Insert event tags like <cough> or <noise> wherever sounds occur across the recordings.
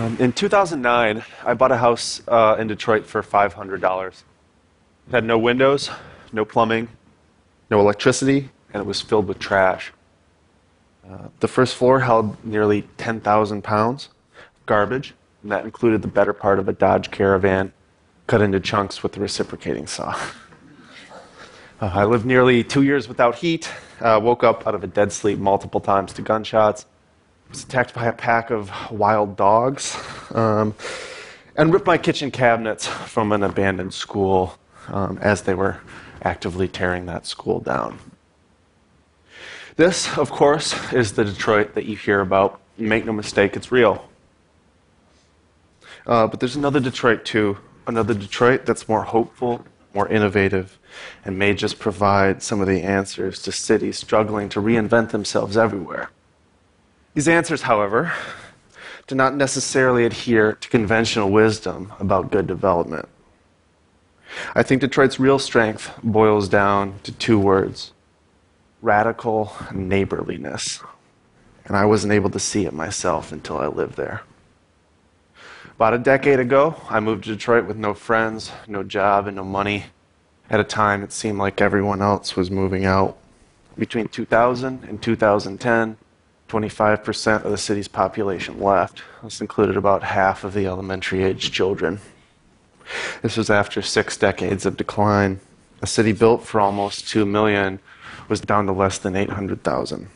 Um, in 2009, I bought a house uh, in Detroit for $500. It had no windows, no plumbing, no electricity, and it was filled with trash. Uh, the first floor held nearly 10,000 pounds of garbage, and that included the better part of a Dodge Caravan cut into chunks with a reciprocating saw. <laughs> Uh, I lived nearly two years without heat, uh, woke up out of a dead sleep multiple times to gunshots, was attacked by a pack of wild dogs, um, and ripped my kitchen cabinets from an abandoned school um, as they were actively tearing that school down. This, of course, is the Detroit that you hear about. Make no mistake, it's real. Uh, but there's another Detroit, too. Another Detroit that's more hopeful, more innovative, and may just provide some of the answers to cities struggling to reinvent themselves everywhere. These answers, however, do not necessarily adhere to conventional wisdom about good development. I think Detroit's real strength boils down to two words radical neighborliness. And I wasn't able to see it myself until I lived there. About a decade ago, I moved to Detroit with no friends, no job, and no money. At a time, it seemed like everyone else was moving out. Between 2000 and 2010, 25% of the city's population left. This included about half of the elementary age children. This was after six decades of decline. A city built for almost 2 million was down to less than 800,000.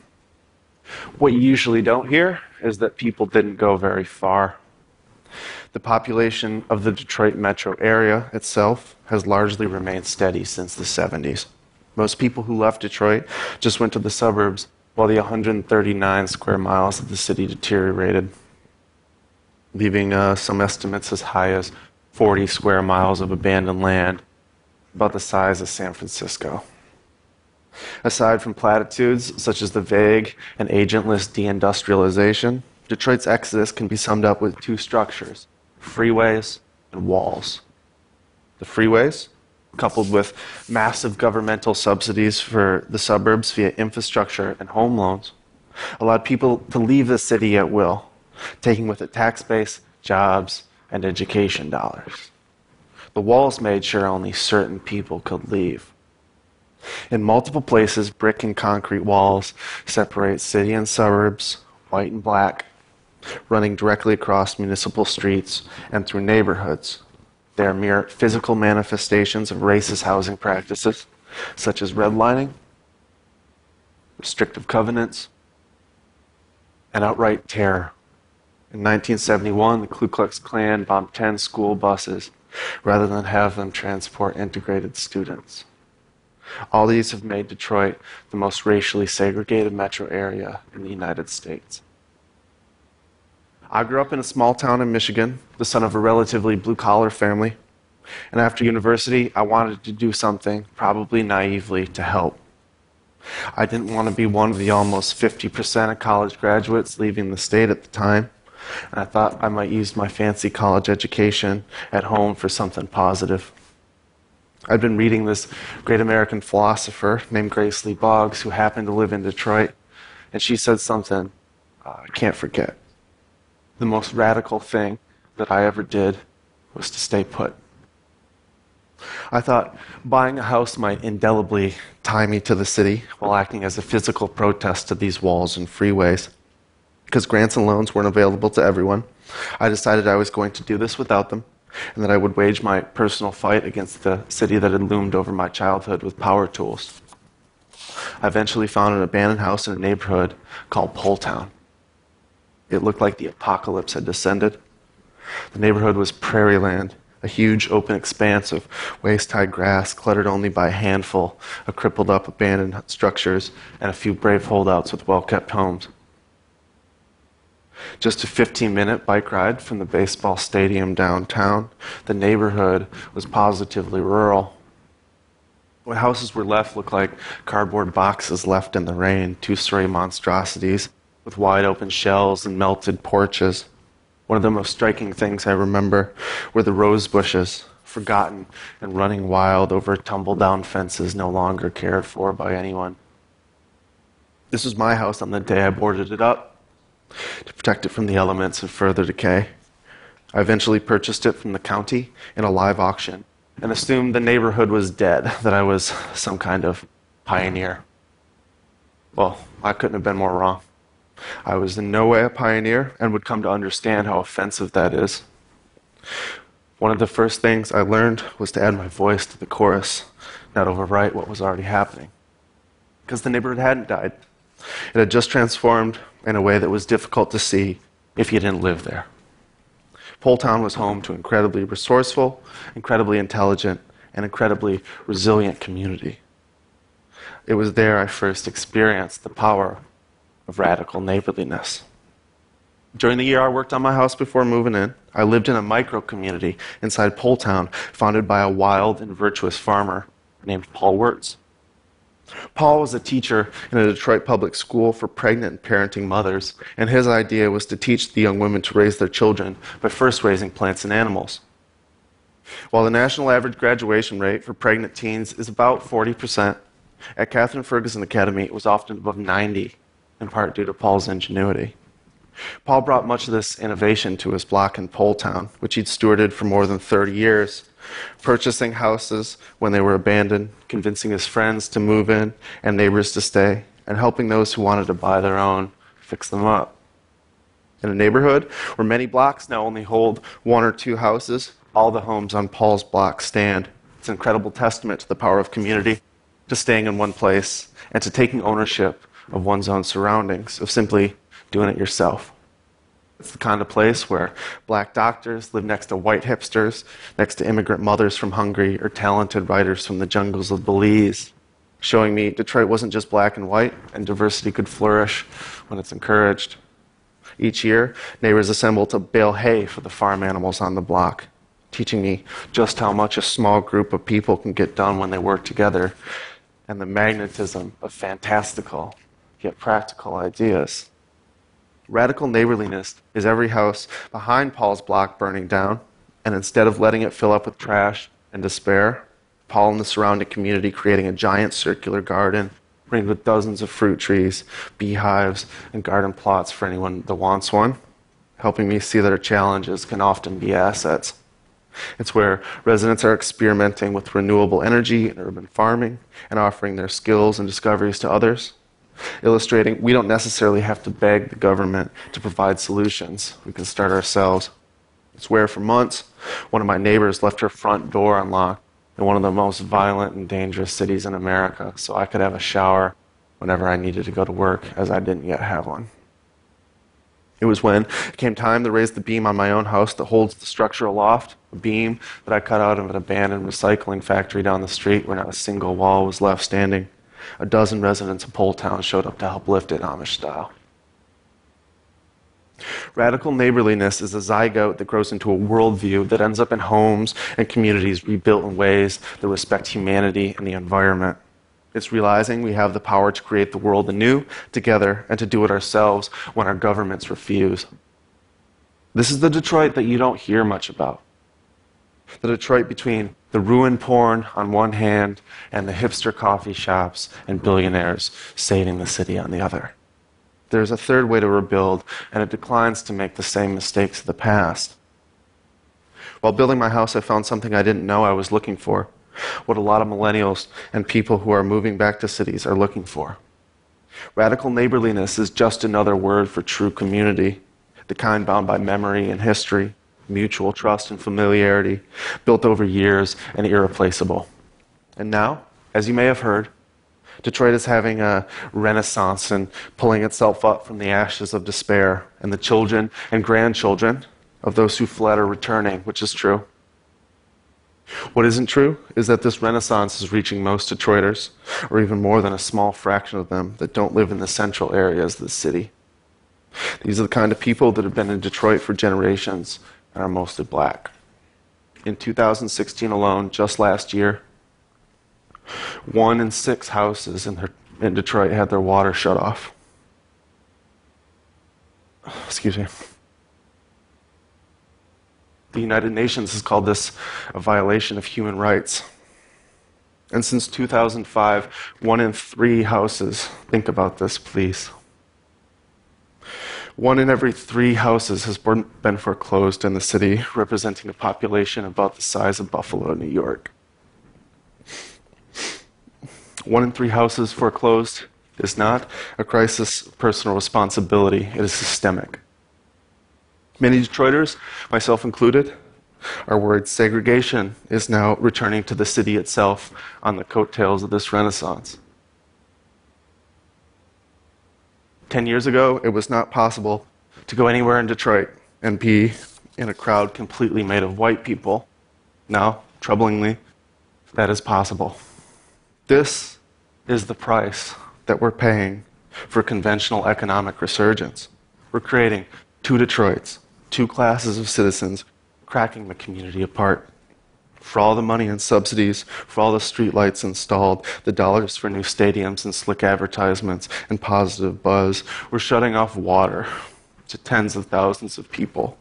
What you usually don't hear is that people didn't go very far. The population of the Detroit metro area itself has largely remained steady since the 70s. Most people who left Detroit just went to the suburbs while the 139 square miles of the city deteriorated, leaving uh, some estimates as high as 40 square miles of abandoned land, about the size of San Francisco. Aside from platitudes such as the vague and agentless deindustrialization, Detroit's exodus can be summed up with two structures freeways and walls. The freeways, coupled with massive governmental subsidies for the suburbs via infrastructure and home loans, allowed people to leave the city at will, taking with it tax base, jobs, and education dollars. The walls made sure only certain people could leave. In multiple places, brick and concrete walls separate city and suburbs, white and black, running directly across municipal streets and through neighborhoods they are mere physical manifestations of racist housing practices, such as redlining, restrictive covenants, and outright terror. In 1971, the Ku Klux Klan bombed 10 school buses rather than have them transport integrated students. All these have made Detroit the most racially segregated metro area in the United States. I grew up in a small town in Michigan, the son of a relatively blue collar family. And after university, I wanted to do something, probably naively, to help. I didn't want to be one of the almost 50% of college graduates leaving the state at the time. And I thought I might use my fancy college education at home for something positive. I'd been reading this great American philosopher named Grace Lee Boggs, who happened to live in Detroit, and she said something uh, I can't forget the most radical thing that I ever did was to stay put. I thought buying a house might indelibly tie me to the city while acting as a physical protest to these walls and freeways. Because grants and loans weren't available to everyone, I decided I was going to do this without them and that I would wage my personal fight against the city that had loomed over my childhood with power tools. I eventually found an abandoned house in a neighborhood called Poletown. It looked like the apocalypse had descended. The neighborhood was prairie land, a huge open expanse of waist high grass, cluttered only by a handful of crippled up abandoned structures and a few brave holdouts with well kept homes. Just a 15 minute bike ride from the baseball stadium downtown, the neighborhood was positively rural. What houses were left looked like cardboard boxes left in the rain, two story monstrosities with wide open shells and melted porches. One of the most striking things I remember were the rose bushes, forgotten and running wild over tumble down fences no longer cared for by anyone. This was my house on the day I boarded it up to protect it from the elements and further decay. I eventually purchased it from the county in a live auction and assumed the neighborhood was dead, <laughs> that I was some kind of pioneer. Well, I couldn't have been more wrong. I was in no way a pioneer and would come to understand how offensive that is. One of the first things I learned was to add my voice to the chorus, not overwrite what was already happening. Because the neighborhood hadn't died, it had just transformed in a way that was difficult to see if you didn't live there. Poletown was home to incredibly resourceful, incredibly intelligent, and incredibly resilient community. It was there I first experienced the power of radical neighborliness. During the year I worked on my house before moving in, I lived in a micro community inside Poletown, founded by a wild and virtuous farmer named Paul Weertz. Paul was a teacher in a Detroit public school for pregnant and parenting mothers, and his idea was to teach the young women to raise their children by first raising plants and animals. While the national average graduation rate for pregnant teens is about 40%, at Catherine Ferguson Academy it was often above 90, in part due to Paul's ingenuity. Paul brought much of this innovation to his block in Poletown, which he'd stewarded for more than 30 years, purchasing houses when they were abandoned, convincing his friends to move in and neighbors to stay, and helping those who wanted to buy their own fix them up. In a neighborhood where many blocks now only hold one or two houses, all the homes on Paul's block stand. It's an incredible testament to the power of community, to staying in one place, and to taking ownership of one's own surroundings, of simply doing it yourself. It's the kind of place where black doctors live next to white hipsters, next to immigrant mothers from Hungary, or talented writers from the jungles of Belize, showing me Detroit wasn't just black and white, and diversity could flourish when it's encouraged. Each year, neighbors assemble to bale hay for the farm animals on the block, teaching me just how much a small group of people can get done when they work together, and the magnetism of fantastical yet practical ideas. Radical neighborliness is every house behind Paul's block burning down, and instead of letting it fill up with trash and despair, Paul and the surrounding community creating a giant circular garden ringed with dozens of fruit trees, beehives, and garden plots for anyone that wants one, helping me see that our challenges can often be assets. It's where residents are experimenting with renewable energy and urban farming and offering their skills and discoveries to others illustrating we don't necessarily have to beg the government to provide solutions. We can start ourselves. It's where, for months, one of my neighbors left her front door unlocked in one of the most violent and dangerous cities in America so I could have a shower whenever I needed to go to work, as I didn't yet have one. It was when it came time to raise the beam on my own house that holds the structure aloft, a beam that I cut out of an abandoned recycling factory down the street where not a single wall was left standing a dozen residents of Poletown showed up to help lift it Amish style. Radical neighborliness is a zygote that grows into a worldview that ends up in homes and communities rebuilt in ways that respect humanity and the environment. It's realizing we have the power to create the world anew together and to do it ourselves when our governments refuse. This is the Detroit that you don't hear much about. The Detroit between the ruin porn on one hand and the hipster coffee shops and billionaires saving the city on the other. There's a third way to rebuild, and it declines to make the same mistakes of the past. While building my house, I found something I didn't know I was looking for, what a lot of millennials and people who are moving back to cities are looking for. Radical neighborliness is just another word for true community, the kind bound by memory and history mutual trust and familiarity built over years and irreplaceable. And now, as you may have heard, Detroit is having a renaissance and pulling itself up from the ashes of despair, and the children and grandchildren of those who fled are returning, which is true. What isn't true is that this renaissance is reaching most Detroiters, or even more than a small fraction of them that don't live in the central areas of the city. These are the kind of people that have been in Detroit for generations are mostly black. In 2016 alone, just last year, one in six houses in, in Detroit had their water shut off. Excuse me. The United Nations has called this a violation of human rights. And since 2005, one in three houses, think about this, please. One in every three houses has been foreclosed in the city, representing a population about the size of Buffalo, New York. One in three houses foreclosed is not a crisis of personal responsibility, it is systemic. Many Detroiters, myself included, are worried segregation is now returning to the city itself on the coattails of this renaissance. Ten years ago, it was not possible to go anywhere in Detroit and be in a crowd completely made of white people. Now, troublingly, that is possible. This is the price that we're paying for conventional economic resurgence. We're creating two Detroits, two classes of citizens, cracking the community apart. For all the money and subsidies, for all the streetlights installed, the dollars for new stadiums and slick advertisements and positive buzz, we're shutting off water to tens of thousands of people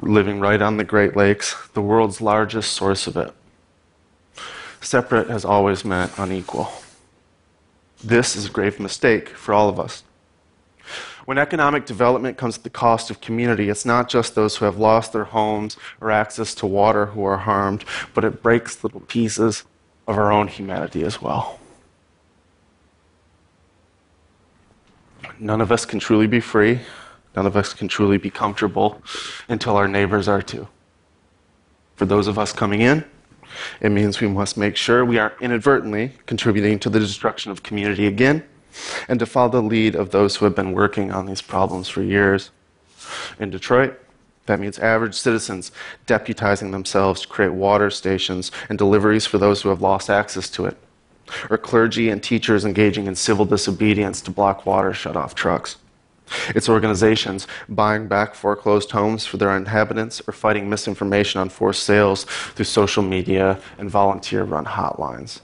living right on the Great Lakes, the world's largest source of it. Separate has always meant unequal. This is a grave mistake for all of us. When economic development comes at the cost of community, it's not just those who have lost their homes or access to water who are harmed, but it breaks little pieces of our own humanity as well. None of us can truly be free. None of us can truly be comfortable until our neighbors are too. For those of us coming in, it means we must make sure we aren't inadvertently contributing to the destruction of community again and to follow the lead of those who have been working on these problems for years. In Detroit, that means average citizens deputizing themselves to create water stations and deliveries for those who have lost access to it, or clergy and teachers engaging in civil disobedience to block water shut off trucks. It's organizations buying back foreclosed homes for their inhabitants or fighting misinformation on forced sales through social media and volunteer run hotlines.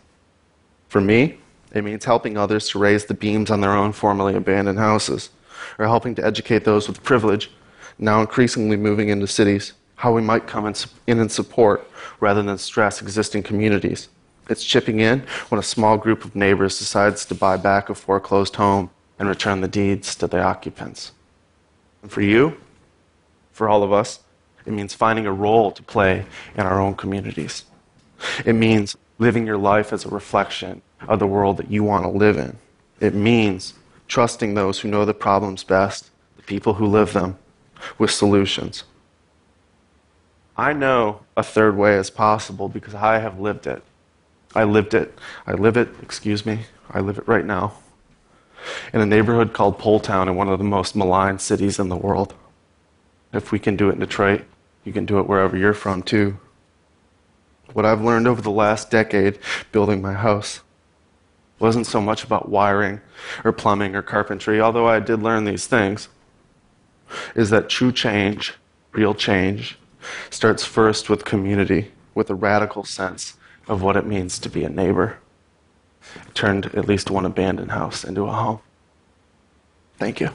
For me, it means helping others to raise the beams on their own formerly abandoned houses, or helping to educate those with privilege, now increasingly moving into cities, how we might come in, and support rather than stress existing communities. It's chipping in when a small group of neighbors decides to buy back a foreclosed home and return the deeds to the occupants. And for you, for all of us, it means finding a role to play in our own communities. It means living your life as a reflection of the world that you want to live in. It means trusting those who know the problems best, the people who live them, with solutions. I know a third way is possible because I have lived it. I lived it. I live it, excuse me. I live it right now in a neighborhood called Poletown in one of the most maligned cities in the world. If we can do it in Detroit, you can do it wherever you're from too. What I've learned over the last decade building my house wasn't so much about wiring or plumbing or carpentry, although I did learn these things, is that true change, real change, starts first with community, with a radical sense of what it means to be a neighbor turned at least one abandoned house into a home. Thank you.